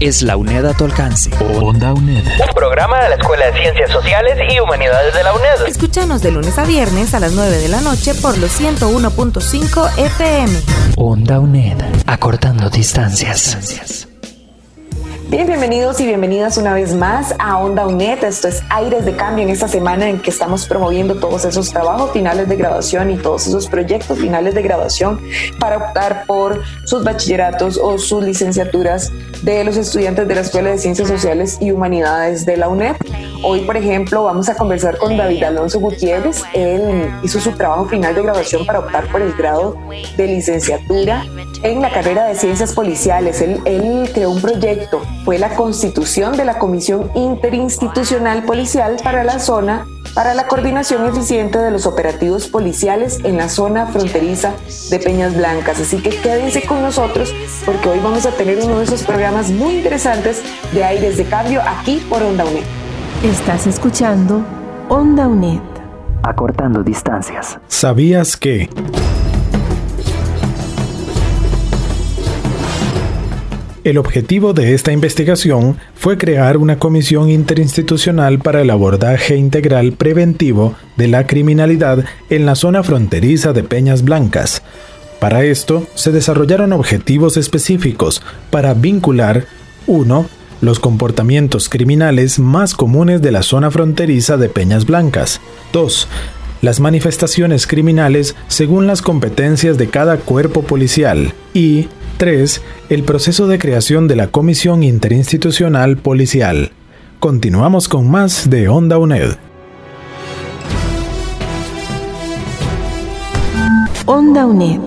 es la UNED a tu alcance. Onda UNED. Un programa de la Escuela de Ciencias Sociales y Humanidades de la UNED. Escúchanos de lunes a viernes a las 9 de la noche por los 101.5 FM. Onda UNED. Acortando distancias. Bien, bienvenidos y bienvenidas una vez más a Onda UNED. Esto es Aires de Cambio en esta semana en que estamos promoviendo todos esos trabajos finales de graduación y todos esos proyectos finales de graduación para optar por sus bachilleratos o sus licenciaturas de los estudiantes de la Escuela de Ciencias Sociales y Humanidades de la UNED. Hoy, por ejemplo, vamos a conversar con David Alonso Gutiérrez. Él hizo su trabajo final de graduación para optar por el grado de licenciatura en la carrera de Ciencias Policiales. Él, él creó un proyecto fue la constitución de la Comisión Interinstitucional Policial para la zona para la coordinación eficiente de los operativos policiales en la zona fronteriza de Peñas Blancas. Así que quédense con nosotros porque hoy vamos a tener uno de esos programas muy interesantes de aires de cambio aquí por Onda UNED. Estás escuchando Onda UNED. Acortando distancias. ¿Sabías que... El objetivo de esta investigación fue crear una comisión interinstitucional para el abordaje integral preventivo de la criminalidad en la zona fronteriza de Peñas Blancas. Para esto, se desarrollaron objetivos específicos para vincular 1. Los comportamientos criminales más comunes de la zona fronteriza de Peñas Blancas. 2 las manifestaciones criminales según las competencias de cada cuerpo policial y 3. El proceso de creación de la Comisión Interinstitucional Policial. Continuamos con más de Onda UNED. Onda UNED.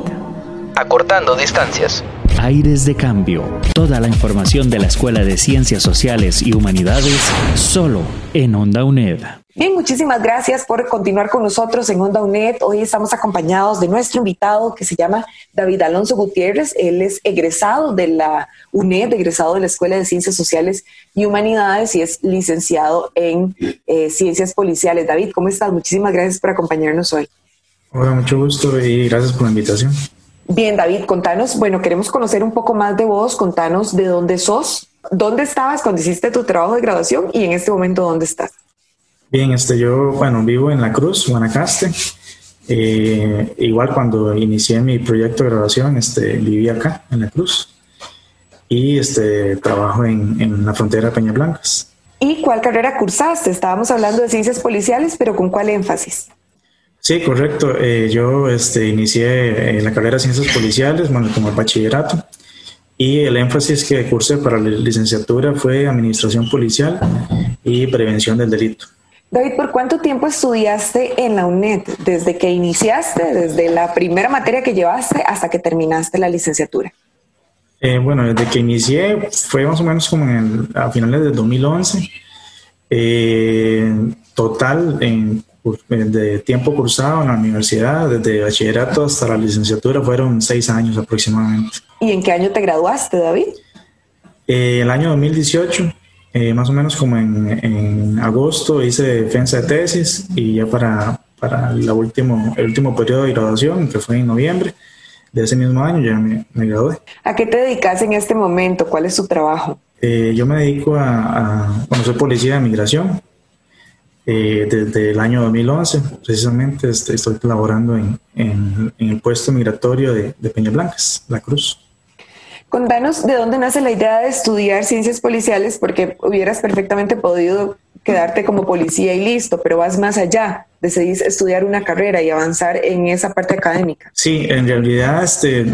Acortando distancias. Aires de cambio. Toda la información de la Escuela de Ciencias Sociales y Humanidades solo en Onda UNED. Bien, muchísimas gracias por continuar con nosotros en Onda UNED. Hoy estamos acompañados de nuestro invitado que se llama David Alonso Gutiérrez. Él es egresado de la UNED, egresado de la Escuela de Ciencias Sociales y Humanidades y es licenciado en eh, Ciencias Policiales. David, ¿cómo estás? Muchísimas gracias por acompañarnos hoy. Hola, mucho gusto y gracias por la invitación. Bien, David, contanos, bueno, queremos conocer un poco más de vos, contanos de dónde sos, dónde estabas cuando hiciste tu trabajo de graduación y en este momento dónde estás. Bien, este, yo, bueno, vivo en La Cruz, Guanacaste. Eh, igual cuando inicié mi proyecto de graduación, este, viví acá, en La Cruz. Y este, trabajo en, en la frontera de Peña Blancas. ¿Y cuál carrera cursaste? Estábamos hablando de ciencias policiales, pero ¿con cuál énfasis? Sí, correcto. Eh, yo este, inicié en la carrera de ciencias policiales, bueno, como bachillerato. Y el énfasis que cursé para la licenciatura fue administración policial y prevención del delito. David, ¿por cuánto tiempo estudiaste en la UNED? Desde que iniciaste, desde la primera materia que llevaste hasta que terminaste la licenciatura. Eh, bueno, desde que inicié fue más o menos como en a finales del 2011. Eh, total, en, de tiempo cursado en la universidad, desde bachillerato hasta la licenciatura, fueron seis años aproximadamente. ¿Y en qué año te graduaste, David? Eh, el año 2018. Eh, más o menos como en, en, agosto hice defensa de tesis y ya para, para la último, el último periodo de graduación, que fue en noviembre de ese mismo año, ya me, me gradué. ¿A qué te dedicas en este momento? ¿Cuál es tu trabajo? Eh, yo me dedico a, a, bueno, soy policía de migración. Eh, desde el año 2011, precisamente, este, estoy colaborando en, en, en, el puesto migratorio de, de Peña Blancas, La Cruz. Contanos de dónde nace la idea de estudiar ciencias policiales, porque hubieras perfectamente podido quedarte como policía y listo, pero vas más allá, decidís estudiar una carrera y avanzar en esa parte académica. Sí, en realidad, este,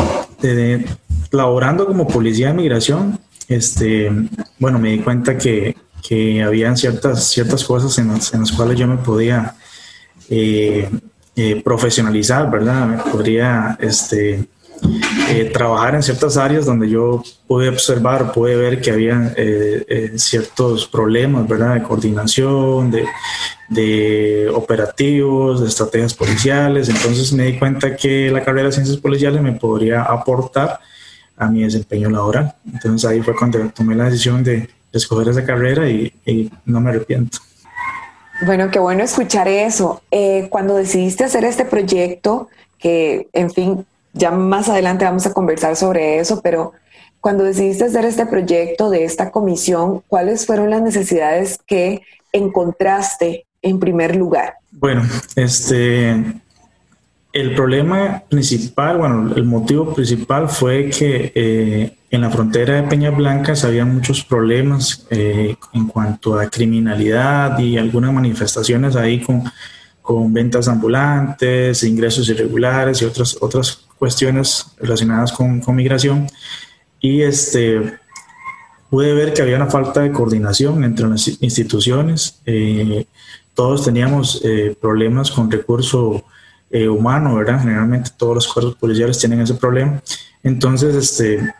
de, laborando como policía de migración, este, bueno, me di cuenta que, que habían ciertas, ciertas cosas en las, en las cuales yo me podía eh, eh, profesionalizar, ¿verdad? Me podría, este, eh, trabajar en ciertas áreas donde yo pude observar, pude ver que había ciertos problemas, ¿verdad? De coordinación, de, de, operativos, de estrategias policiales. Entonces me di cuenta que la carrera de ciencias policiales me podría aportar a mi desempeño laboral. Entonces ahí fue cuando tomé la decisión de, escoger esa carrera y, y, no me arrepiento. Bueno, qué bueno escuchar eso. cuando decidiste hacer este proyecto, que en fin ya más adelante vamos a conversar sobre eso, pero cuando decidiste hacer este proyecto de esta comisión, ¿cuáles fueron las necesidades que encontraste en primer lugar? Bueno, este, el problema principal, bueno, el motivo principal fue que eh, en la frontera de Peñas Blancas había muchos problemas eh, en cuanto a criminalidad y algunas manifestaciones ahí con, con ventas ambulantes, ingresos irregulares y otras, otras cuestiones relacionadas con, con migración y este, pude ver que había una falta de coordinación entre las instituciones. Eh, todos teníamos problemas con recurso eh, humano, ¿verdad? Generalmente todos los cuerpos policiales tienen ese problema. Entonces, este,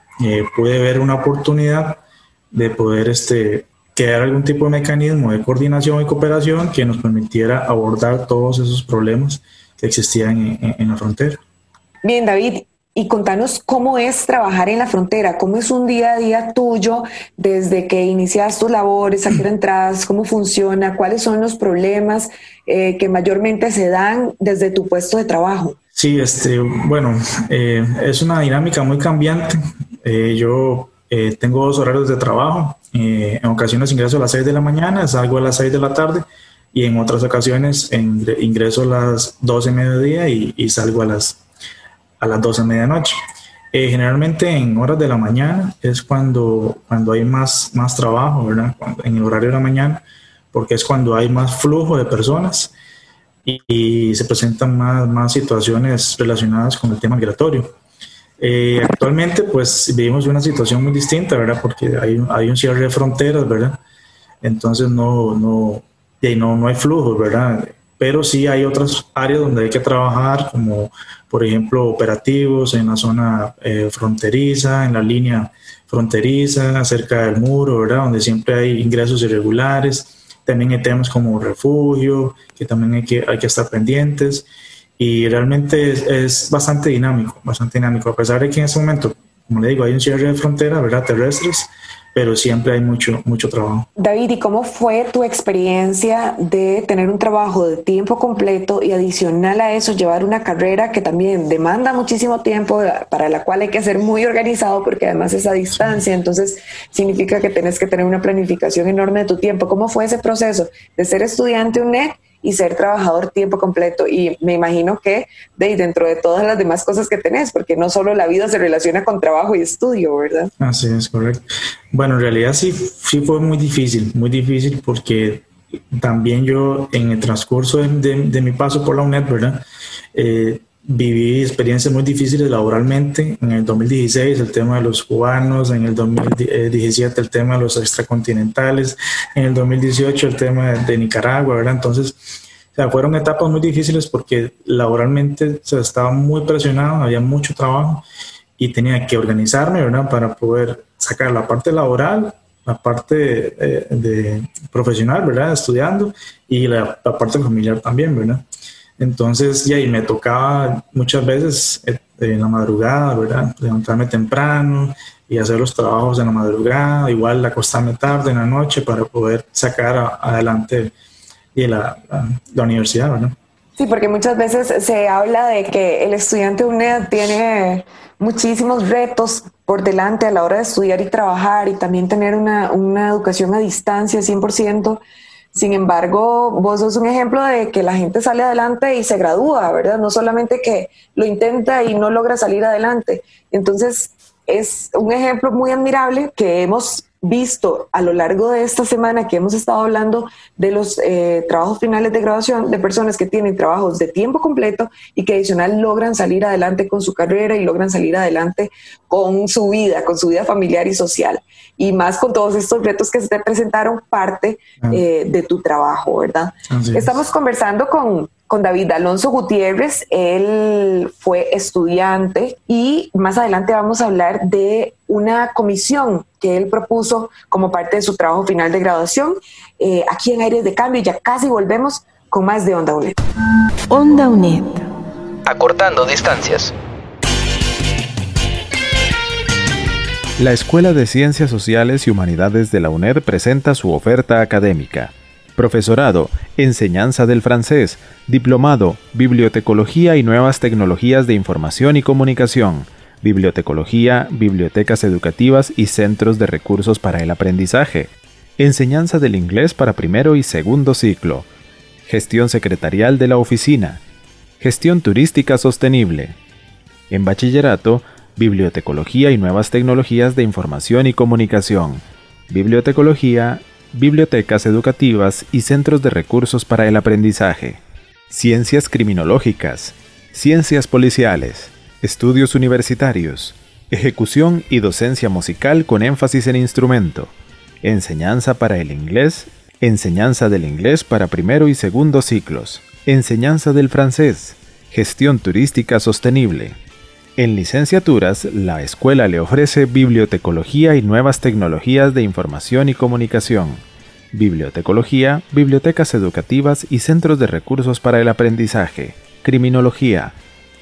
pude ver una oportunidad de poder este, crear algún tipo de mecanismo de coordinación y cooperación que nos permitiera abordar todos esos problemas que existían en la frontera. Bien, David, y contanos cómo es trabajar en la frontera, cómo es un día a día tuyo desde que inicias tus labores, a qué entras, cómo funciona, cuáles son los problemas eh, que mayormente se dan desde tu puesto de trabajo. Sí, este, bueno, eh, es una dinámica muy cambiante. Eh, yo tengo dos horarios de trabajo. en ocasiones ingreso a las 6 de la mañana, salgo a las 6 de la tarde y en otras ocasiones ingreso a las 12 de mediodía y, y salgo a las a las 12 de medianoche. Eh, generalmente en horas de la mañana es cuando, cuando hay más, más trabajo, ¿verdad? en el horario de la mañana, porque es cuando hay más flujo de personas y, se presentan más, más situaciones relacionadas con el tema migratorio. Eh, actualmente, pues vivimos una situación muy distinta, ¿verdad? Porque hay, hay un cierre de fronteras, ¿verdad? Entonces no, no, no, no hay flujo, ¿verdad? Pero sí hay otras áreas donde hay que trabajar, como por ejemplo, operativos en la zona eh, fronteriza, en la línea fronteriza, cerca del muro, ¿verdad? Donde siempre hay ingresos irregulares. También hay temas como refugio, que también hay que, hay que estar pendientes. Y realmente es, es bastante dinámico, bastante dinámico, a pesar de que en ese momento, como le digo, hay un cierre de frontera, ¿verdad? Terrestres, pero siempre hay mucho, mucho trabajo. David, ¿y cómo fue tu experiencia de tener un trabajo de tiempo completo y adicional a eso llevar una carrera que también demanda muchísimo tiempo, para la cual hay que ser muy organizado porque además es a distancia, entonces significa que tienes que tener una planificación enorme de tu tiempo. ¿Cómo fue ese proceso de ser estudiante UNED y ser trabajador tiempo completo. Y me imagino que de, dentro de todas las demás cosas que tenés, porque no solo la vida se relaciona con trabajo y estudio, ¿verdad? Así es, correcto. Bueno, en realidad sí, sí fue muy difícil, muy difícil porque también yo en el transcurso de, mi paso por la UNED, ¿verdad? Eh, viví experiencias muy difíciles laboralmente. En el 2016 el tema de los cubanos, en el 2017 el tema de los extracontinentales, en el 2018 el tema de, Nicaragua, ¿verdad? Entonces, o fueron etapas muy difíciles porque laboralmente se estaba muy presionado, había mucho trabajo y tenía que organizarme, ¿verdad? Para poder sacar la parte laboral, la parte eh, de profesional, ¿verdad? Estudiando y la parte familiar también, ¿verdad? Entonces, ya, y me tocaba muchas veces eh, en la madrugada, ¿verdad? Levantarme temprano y hacer los trabajos en la madrugada, igual acostarme tarde en la noche para poder sacar adelante la, la, universidad, ¿verdad? Sí, porque muchas veces se habla de que el estudiante UNED tiene muchísimos retos por delante a la hora de estudiar y trabajar y también tener una, una educación a distancia 100%. Sin embargo, vos sos un ejemplo de que la gente sale adelante y se gradúa, ¿verdad? No solamente que lo intenta y no logra salir adelante. Entonces, es un ejemplo muy admirable que hemos visto a lo largo de esta semana que hemos estado hablando de los eh, trabajos finales de graduación de personas que tienen trabajos de tiempo completo y que adicional logran salir adelante con su carrera y logran salir adelante con su vida, con su vida familiar y social. Y más con todos estos retos que se te presentaron parte eh, de tu trabajo, ¿verdad? Estamos conversando con con David Alonso Gutiérrez. Él fue estudiante y más adelante vamos a hablar de una comisión que él propuso como parte de su trabajo final de graduación eh, aquí en Aires de Cambio. Ya casi volvemos con más de Onda UNED. Onda UNED. Acortando distancias. La Escuela de Ciencias Sociales y Humanidades de la UNED presenta su oferta académica. Profesorado, Enseñanza del Francés, Diplomado, Bibliotecología y Nuevas Tecnologías de Información y Comunicación, Bibliotecología, Bibliotecas Educativas y Centros de Recursos para el Aprendizaje, Enseñanza del Inglés para primero y segundo ciclo, Gestión Secretarial de la Oficina, Gestión Turística Sostenible. En Bachillerato, Bibliotecología y Nuevas Tecnologías de Información y Comunicación, Bibliotecología, Bibliotecas Educativas y Centros de Recursos para el Aprendizaje, Ciencias Criminológicas, Ciencias Policiales, Estudios Universitarios, Ejecución y Docencia Musical con énfasis en instrumento, Enseñanza para el inglés, Enseñanza del inglés para primero y segundo ciclos, Enseñanza del francés, Gestión Turística Sostenible, en licenciaturas, la escuela le ofrece bibliotecología y nuevas tecnologías de información y comunicación, bibliotecología, bibliotecas educativas y centros de recursos para el aprendizaje, criminología,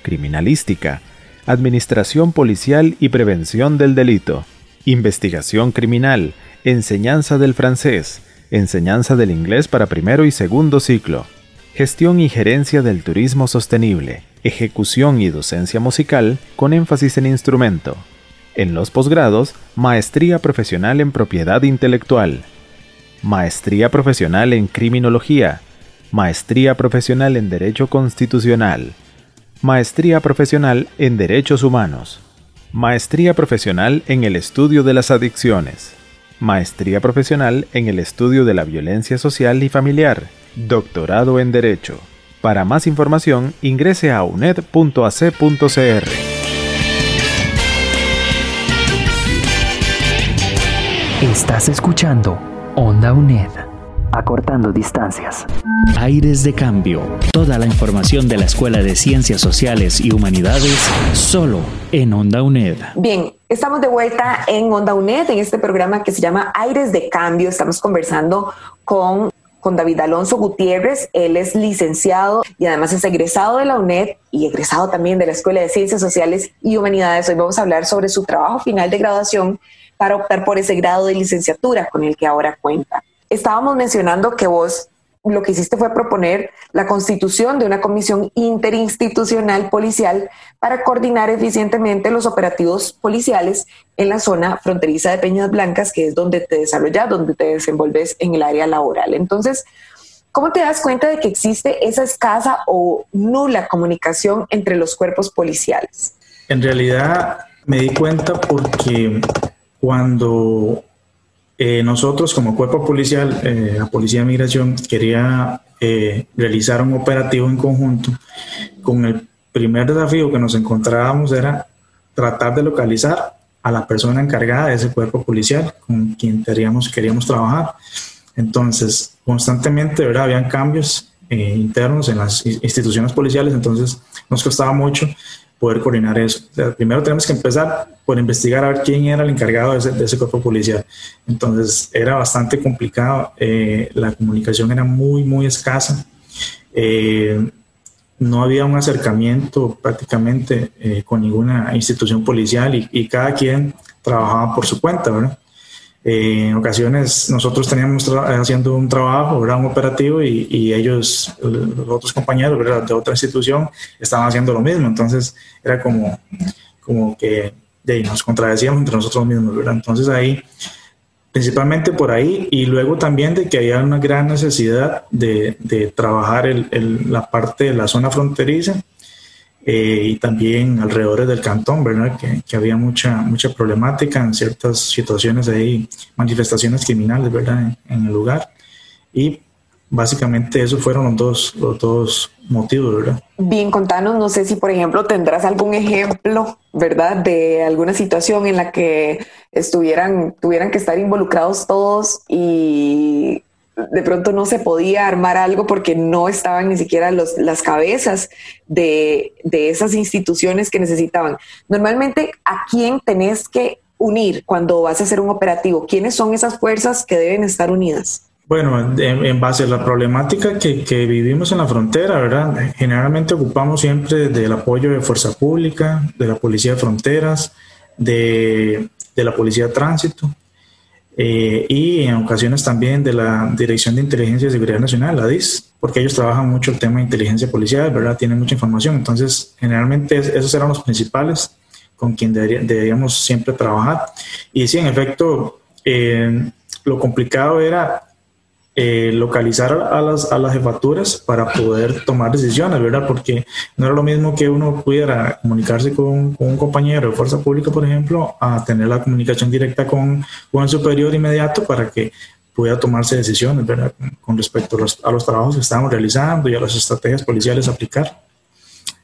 criminalística, administración policial y prevención del delito, investigación criminal, enseñanza del francés, enseñanza del inglés para primero y segundo ciclo, gestión y gerencia del turismo sostenible, ejecución y docencia musical con énfasis en instrumento. En los posgrados, maestría profesional en propiedad intelectual, maestría profesional en criminología, maestría profesional en derecho constitucional, maestría profesional en derechos humanos, maestría profesional en el estudio de las adicciones, maestría profesional en el estudio de la violencia social y familiar, doctorado en derecho. Para más información, ingrese a uned.ac.cr. Estás escuchando Onda UNED. Acortando distancias. Aires de cambio. Toda la información de la Escuela de Ciencias Sociales y Humanidades solo en Onda UNED. Bien, estamos de vuelta en Onda UNED en este programa que se llama Aires de Cambio. Estamos conversando con con David Alonso Gutiérrez. Él es licenciado y además es egresado de la UNED y egresado también de la Escuela de Ciencias Sociales y Humanidades. Hoy vamos a hablar sobre su trabajo final de graduación para optar por ese grado de licenciatura con el que ahora cuenta. Estábamos mencionando que vos lo que hiciste fue proponer la constitución de una comisión interinstitucional policial para coordinar eficientemente los operativos policiales en la zona fronteriza de Peñas Blancas, que es donde te desarrollas, donde te desenvolves en el área laboral. Entonces, ¿cómo te das cuenta de que existe esa escasa o nula comunicación entre los cuerpos policiales? En realidad me di cuenta porque cuando eh, nosotros como cuerpo policial, eh, la Policía de Migración, quería eh, realizar un operativo en conjunto. Con el primer desafío que nos encontrábamos era tratar de localizar a la persona encargada de ese cuerpo policial con quien queríamos, queríamos trabajar. Entonces, constantemente ¿verdad? habían cambios internos en las instituciones policiales, entonces nos costaba mucho poder coordinar eso. primero tenemos que empezar por investigar a ver quién era el encargado de ese, cuerpo policial. Entonces era bastante complicado, eh, la comunicación era muy, muy escasa. Eh, no había un acercamiento prácticamente eh, con ninguna institución policial y, y, cada quien trabajaba por su cuenta, ¿verdad? En ocasiones nosotros teníamos haciendo un trabajo, ¿verdad? un operativo, y, ellos, los otros compañeros de otra institución, estaban haciendo lo mismo. Entonces era como, como que de nos contradecíamos entre nosotros mismos. ¿verdad? Entonces ahí, principalmente por ahí, y luego también de que había una gran necesidad de, de trabajar el, la parte de la zona fronteriza eh, y también alrededor del cantón, ¿verdad? Que, que, había mucha, mucha problemática en ciertas situaciones ahí, manifestaciones criminales, ¿verdad? En, el lugar. Y básicamente esos fueron los dos, los dos motivos, ¿verdad? Bien, contanos, no sé si por ejemplo tendrás algún ejemplo, ¿verdad? De alguna situación en la que estuvieran, tuvieran que estar involucrados todos y de pronto no se podía armar algo porque no estaban ni siquiera los, las cabezas de, de esas instituciones que necesitaban. Normalmente, ¿a quién tenés que unir cuando vas a hacer un operativo? ¿Quiénes son esas fuerzas que deben estar unidas? Bueno, en, base a la problemática que, que, vivimos en la frontera, ¿verdad? Generalmente ocupamos siempre del apoyo de Fuerza Pública, de la Policía de Fronteras, de, de la Policía de Tránsito eh, y en ocasiones también de la Dirección de Inteligencia y Seguridad Nacional, la DIS, porque ellos trabajan mucho el tema de inteligencia policial, ¿verdad? Tienen mucha información. Entonces, generalmente esos eran los principales con quien deberíamos siempre trabajar. Y sí, en efecto, eh, lo complicado era eh, localizar a las, a las jefaturas para poder tomar decisiones, ¿verdad? Porque no era lo mismo que uno pudiera comunicarse con, un compañero de fuerza pública, por ejemplo, a tener la comunicación directa con, con el superior inmediato para que pueda tomarse decisiones, ¿verdad? Con respecto a los, trabajos que estamos realizando y a las estrategias policiales aplicar.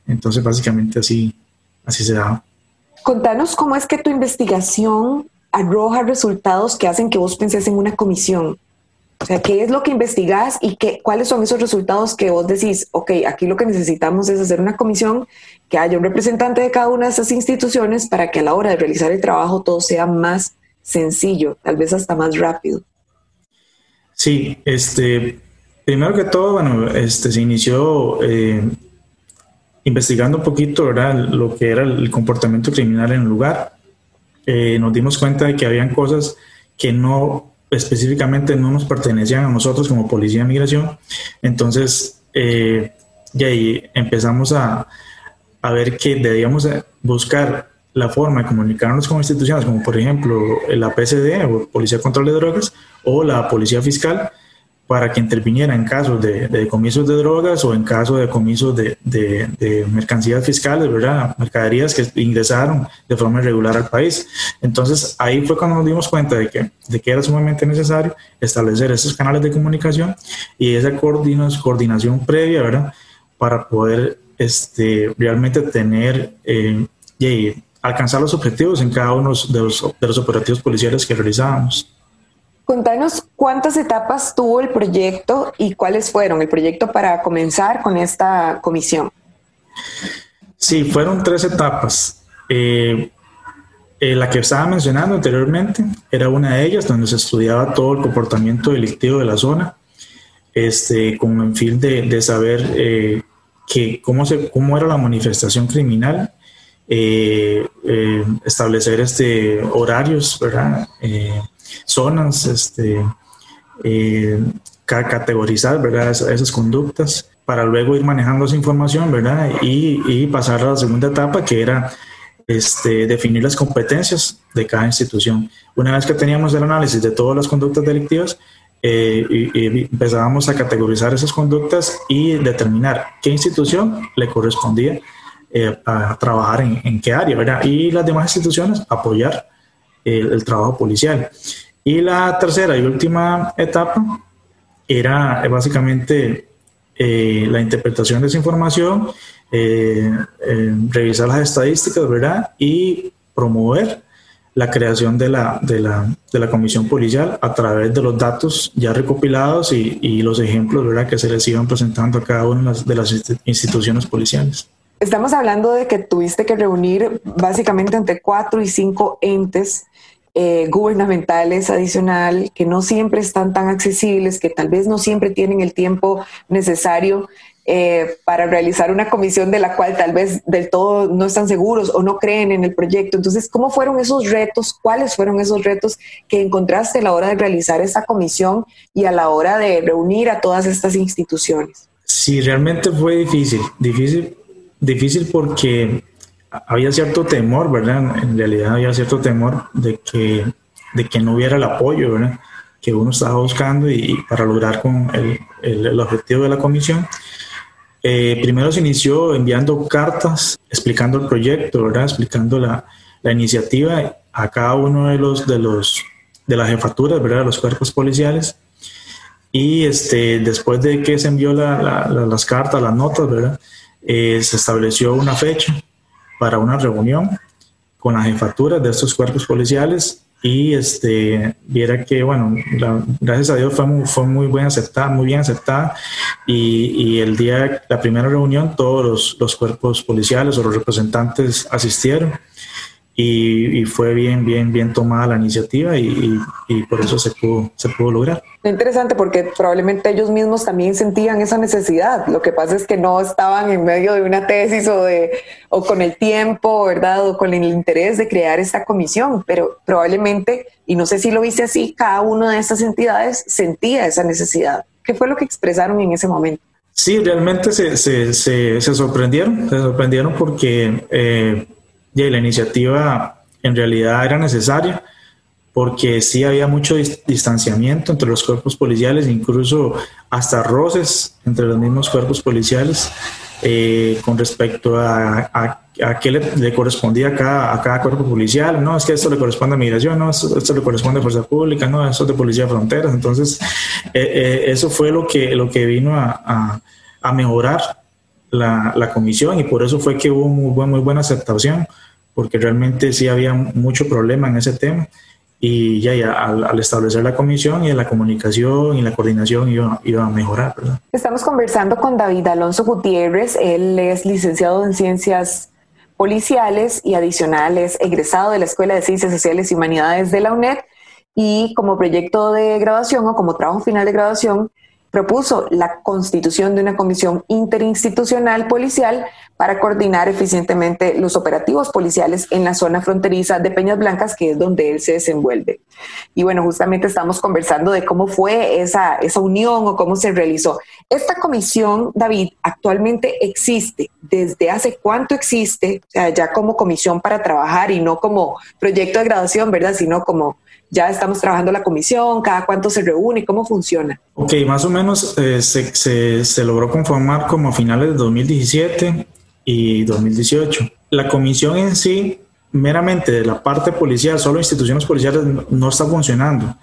Entonces, básicamente así, así se da. Contanos cómo es que tu investigación arroja resultados que hacen que vos penses en una comisión. O sea, ¿qué es lo que investigás y qué, cuáles son esos resultados que vos decís, ok, aquí lo que necesitamos es hacer una comisión, que haya un representante de cada una de esas instituciones para que a la hora de realizar el trabajo todo sea más sencillo, tal vez hasta más rápido? Sí, este, primero que todo, bueno, este, se inició eh, investigando un poquito, ¿verdad? Lo que era el comportamiento criminal en el lugar. Eh, nos dimos cuenta de que habían cosas que no específicamente no nos pertenecían a nosotros como Policía de Migración. Entonces, eh, y ahí empezamos a, a ver que debíamos buscar la forma de comunicarnos con instituciones como por ejemplo la PCD o Policía de Control de Drogas o la Policía Fiscal para que interviniera en casos de, de decomisos de drogas o en casos de decomisos de, de, mercancías fiscales, ¿verdad? Mercaderías que ingresaron de forma irregular al país. Entonces, ahí fue cuando nos dimos cuenta de que, de que era sumamente necesario establecer esos canales de comunicación y esa coordinación previa, ¿verdad? Para poder este, realmente tener eh, y alcanzar los objetivos en cada uno de los, de los operativos policiales que realizábamos. Contanos cuántas etapas tuvo el proyecto y cuáles fueron el proyecto para comenzar con esta comisión. Sí, fueron tres etapas. Eh, eh, la que estaba mencionando anteriormente era una de ellas, donde se estudiaba todo el comportamiento delictivo de la zona, este, con el fin de, saber eh, que, cómo, se, cómo era la manifestación criminal, establecer este, horarios, ¿verdad? Zonas, este, eh, categorizar ¿verdad? esas conductas para luego ir manejando esa información ¿verdad? Y, pasar a la segunda etapa que era este, definir las competencias de cada institución. Una vez que teníamos el análisis de todas las conductas delictivas, eh, y, empezábamos a categorizar esas conductas y determinar qué institución le correspondía eh, a trabajar en, qué área, ¿verdad? Y las demás instituciones apoyar el trabajo policial. Y la tercera y última etapa era básicamente eh, la interpretación de esa información, eh, eh, revisar las estadísticas, ¿verdad? Y promover la creación de la, de la, de la comisión policial a través de los datos ya recopilados y, y, los ejemplos, ¿verdad? Que se les iban presentando a cada una de las instituciones policiales. Estamos hablando de que tuviste que reunir básicamente entre cuatro y cinco entes eh, gubernamentales adicional que no siempre están tan accesibles, que tal vez no siempre tienen el tiempo necesario eh, para realizar una comisión de la cual tal vez del todo no están seguros o no creen en el proyecto. Entonces, ¿cómo fueron esos retos? ¿Cuáles fueron esos retos que encontraste a la hora de realizar esa comisión y a la hora de reunir a todas estas instituciones? Sí, realmente fue difícil, difícil, difícil porque había cierto temor, ¿verdad? En realidad había cierto temor de que, de que no hubiera el apoyo, ¿verdad? Que uno estaba buscando y, para lograr con el, el, objetivo de la comisión. Eh, primero se inició enviando cartas explicando el proyecto, ¿verdad? Explicando la, la iniciativa a cada uno de los de los de las jefaturas, ¿verdad? De los cuerpos policiales. Y este, después de que se envió la, las cartas, las notas, ¿verdad? Eh, se estableció una fecha para una reunión con las jefaturas de estos cuerpos policiales y este viera que bueno gracias a Dios fue muy, fue muy bien aceptada muy bien aceptada y, y, el día la primera reunión todos los, los, cuerpos policiales o los representantes asistieron y, fue bien, bien, bien tomada la iniciativa y, por eso se pudo, se pudo lograr. Interesante porque probablemente ellos mismos también sentían esa necesidad. Lo que pasa es que no estaban en medio de una tesis o, de, o con el tiempo, ¿verdad? O con el interés de crear esta comisión, pero probablemente, y no sé si lo viste así, cada una de estas entidades sentía esa necesidad. ¿Qué fue lo que expresaron en ese momento? Sí, realmente se, se, se, se sorprendieron, se sorprendieron porque... Eh, y la iniciativa en realidad era necesaria porque sí había mucho distanciamiento entre los cuerpos policiales, incluso hasta roces entre los mismos cuerpos policiales eh, con respecto a, a, qué le, correspondía a cada, a cada, cuerpo policial. No, es que esto le corresponde a migración, no, esto, le corresponde a fuerza pública, no, esto es de policía de fronteras. Entonces, eh, eh, eso fue lo que, lo que vino a, a mejorar la, comisión y por eso fue que hubo muy, buena aceptación, porque realmente sí había mucho problema en ese tema. Y ya, ya al, establecer la comisión y la comunicación y la coordinación iba, iba a mejorar. Estamos conversando con David Alonso Gutiérrez, él es licenciado en ciencias policiales y adicionales, egresado de la Escuela de Ciencias Sociales y Humanidades de la UNED. Y como proyecto de graduación o como trabajo final de graduación propuso la constitución de una comisión interinstitucional policial para coordinar eficientemente los operativos policiales en la zona fronteriza de Peñas Blancas, que es donde él se desenvuelve. Y bueno, justamente estamos conversando de cómo fue esa, esa unión o cómo se realizó. Esta comisión, David, actualmente existe. ¿Desde hace cuánto existe? ya como comisión para trabajar y no como proyecto de graduación, ¿verdad? Sino como ya estamos trabajando la comisión, cada cuánto se reúne, cómo funciona. Ok, más o menos eh, se, se, se, logró conformar como a finales de 2017 y 2018. La comisión en sí, meramente de la parte policial, solo instituciones policiales no está funcionando,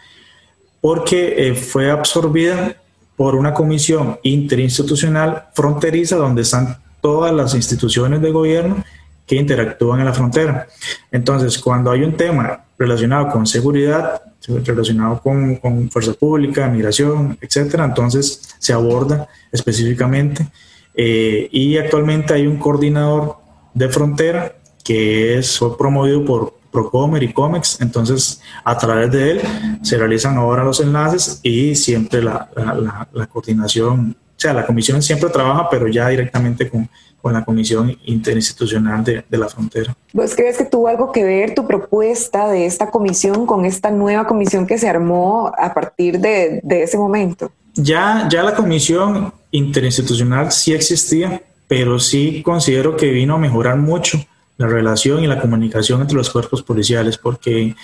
porque eh, fue absorbida por una comisión interinstitucional fronteriza donde están todas las instituciones de gobierno que interactúan en la frontera. Entonces, cuando hay un tema relacionado con seguridad, relacionado con, fuerza pública, migración, etcétera, entonces se aborda específicamente. Eh, y actualmente hay un coordinador de frontera que es promovido por Procomer y Comex, entonces a través de él se realizan ahora los enlaces y siempre la, la, la coordinación, o sea, la comisión siempre trabaja, pero ya directamente con, con la Comisión Interinstitucional de, de, la Frontera. ¿Vos crees que tuvo algo que ver tu propuesta de esta comisión con esta nueva comisión que se armó a partir de, de ese momento? Ya, ya la Comisión Interinstitucional sí existía, pero sí considero que vino a mejorar mucho la relación y la comunicación entre los cuerpos policiales, porque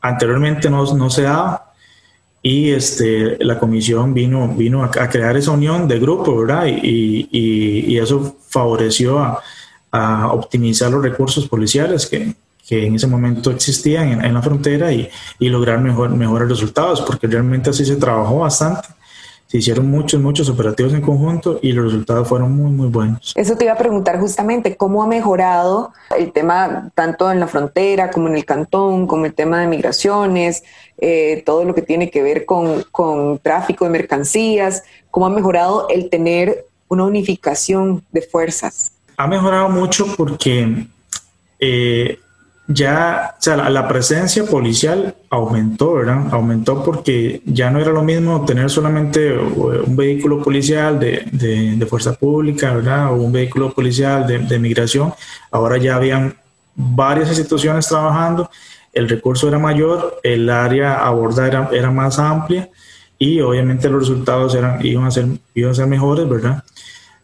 anteriormente no, no se daba y este, la comisión vino, vino a, crear esa unión de grupo, ¿verdad? Y, y, y eso favoreció a, a, optimizar los recursos policiales que, que en ese momento existían en, en la frontera y, y, lograr mejor, mejores resultados, porque realmente así se trabajó bastante se hicieron muchos, muchos operativos en conjunto y los resultados fueron muy, muy buenos. Eso te iba a preguntar justamente, ¿cómo ha mejorado el tema tanto en la frontera como en el cantón, como el tema de migraciones, eh, todo lo que tiene que ver con, con tráfico de mercancías? ¿Cómo ha mejorado el tener una unificación de fuerzas? Ha mejorado mucho porque eh, ya, o sea, la, presencia policial aumentó, ¿verdad? Aumentó porque ya no era lo mismo tener solamente un vehículo policial de, de, fuerza pública, ¿verdad? O un vehículo policial de, de, migración. Ahora ya habían varias instituciones trabajando, el recurso era mayor, el área a abordar era, era más amplia y obviamente los resultados eran, iban, a ser, iban a ser mejores, ¿verdad?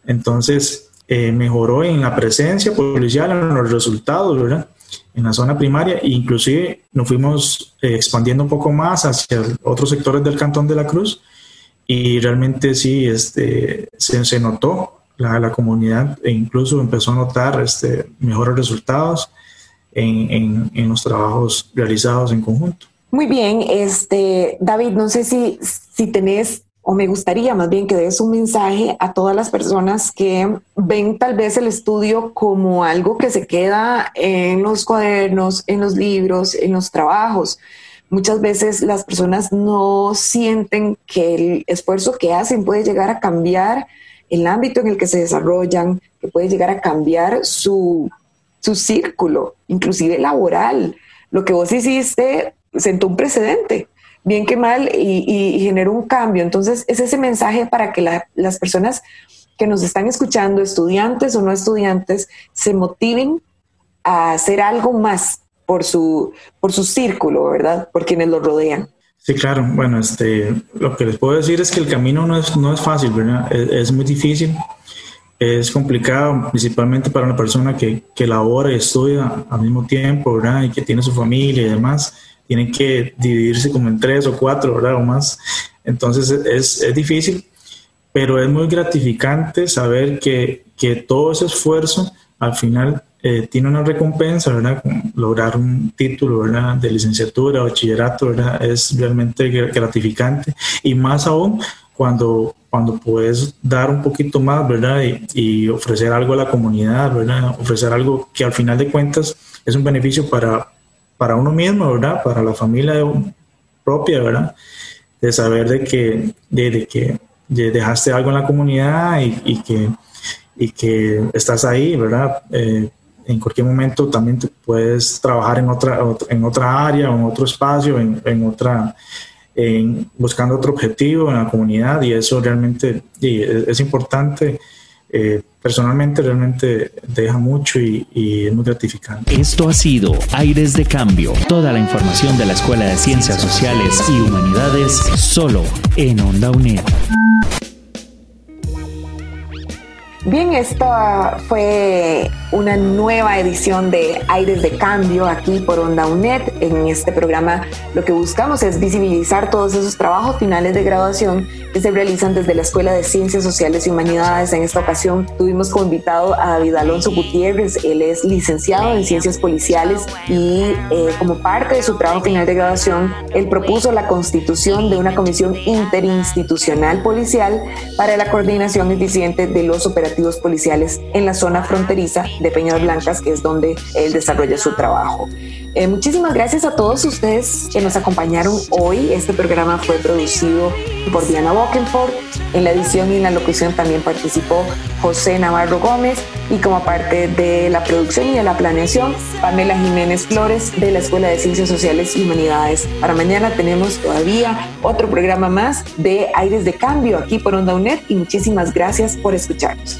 Entonces, eh, mejoró en la presencia policial, en los resultados, ¿verdad? En la zona primaria e inclusive nos fuimos eh, expandiendo un poco más hacia otros sectores del Cantón de la Cruz y realmente sí este, se, se notó la, la, comunidad e incluso empezó a notar este, mejores resultados en, en, en, los trabajos realizados en conjunto. Muy bien, este, David, no sé si, si tenés o me gustaría más bien que des un mensaje a todas las personas que ven tal vez el estudio como algo que se queda en los cuadernos, en los libros, en los trabajos. Muchas veces las personas no sienten que el esfuerzo que hacen puede llegar a cambiar el ámbito en el que se desarrollan, que puede llegar a cambiar su, su círculo, inclusive laboral. Lo que vos hiciste sentó un precedente bien que mal, y, generó un cambio. Entonces, es ese mensaje para que las personas que nos están escuchando, estudiantes o no estudiantes, se motiven a hacer algo más por su, por su círculo, ¿verdad? Por quienes lo rodean. Sí, claro. Bueno, este, lo que les puedo decir es que el camino no es, no es fácil, ¿verdad? Es, muy difícil, es complicado, principalmente para una persona que, que labora y estudia al mismo tiempo, ¿verdad? Y que tiene su familia y demás tienen que dividirse como en tres o cuatro, ¿verdad? O más. Entonces es, es difícil, pero es muy gratificante saber que, que todo ese esfuerzo al final eh, tiene una recompensa, ¿verdad? lograr un título, ¿verdad? De licenciatura bachillerato, ¿verdad? Es realmente gratificante y más aún cuando, cuando puedes dar un poquito más, ¿verdad? Y, y, ofrecer algo a la comunidad, ¿verdad? Ofrecer algo que al final de cuentas es un beneficio para, para uno mismo, ¿verdad? Para la familia propia, ¿verdad? De saber de que, de, que dejaste algo en la comunidad y, que, y que estás ahí, ¿verdad? Eh, en cualquier momento también puedes trabajar en otra, en otra área o en otro espacio, en, en otra, en, buscando otro objetivo en la comunidad y eso realmente es, importante. Eh, personalmente realmente deja mucho y, es muy gratificante. Esto ha sido Aires de Cambio, toda la información de la Escuela de Ciencias Sociales y Humanidades solo en Onda UNED. Bien, esta fue una nueva edición de Aires de Cambio aquí por Onda UNED. En este programa lo que buscamos es visibilizar todos esos trabajos finales de graduación que se realizan desde la Escuela de Ciencias Sociales y Humanidades. En esta ocasión tuvimos como invitado a David Alonso Gutiérrez. Él es licenciado en Ciencias Policiales y eh, como parte de su trabajo final de graduación, él propuso la constitución de una comisión interinstitucional policial para la coordinación eficiente de los operativos policiales en la zona fronteriza de Peñas Blancas, que es donde él desarrolla su trabajo. Eh, muchísimas gracias a todos ustedes que nos acompañaron hoy. Este programa fue producido por Diana Bokenford. En la edición y en la locución también participó José Navarro Gómez y como parte de la producción y de la planeación, Pamela Jiménez Flores de la Escuela de Ciencias Sociales y Humanidades. Para mañana tenemos todavía otro programa más de Aires de Cambio aquí por Onda UNED y muchísimas gracias por escucharnos.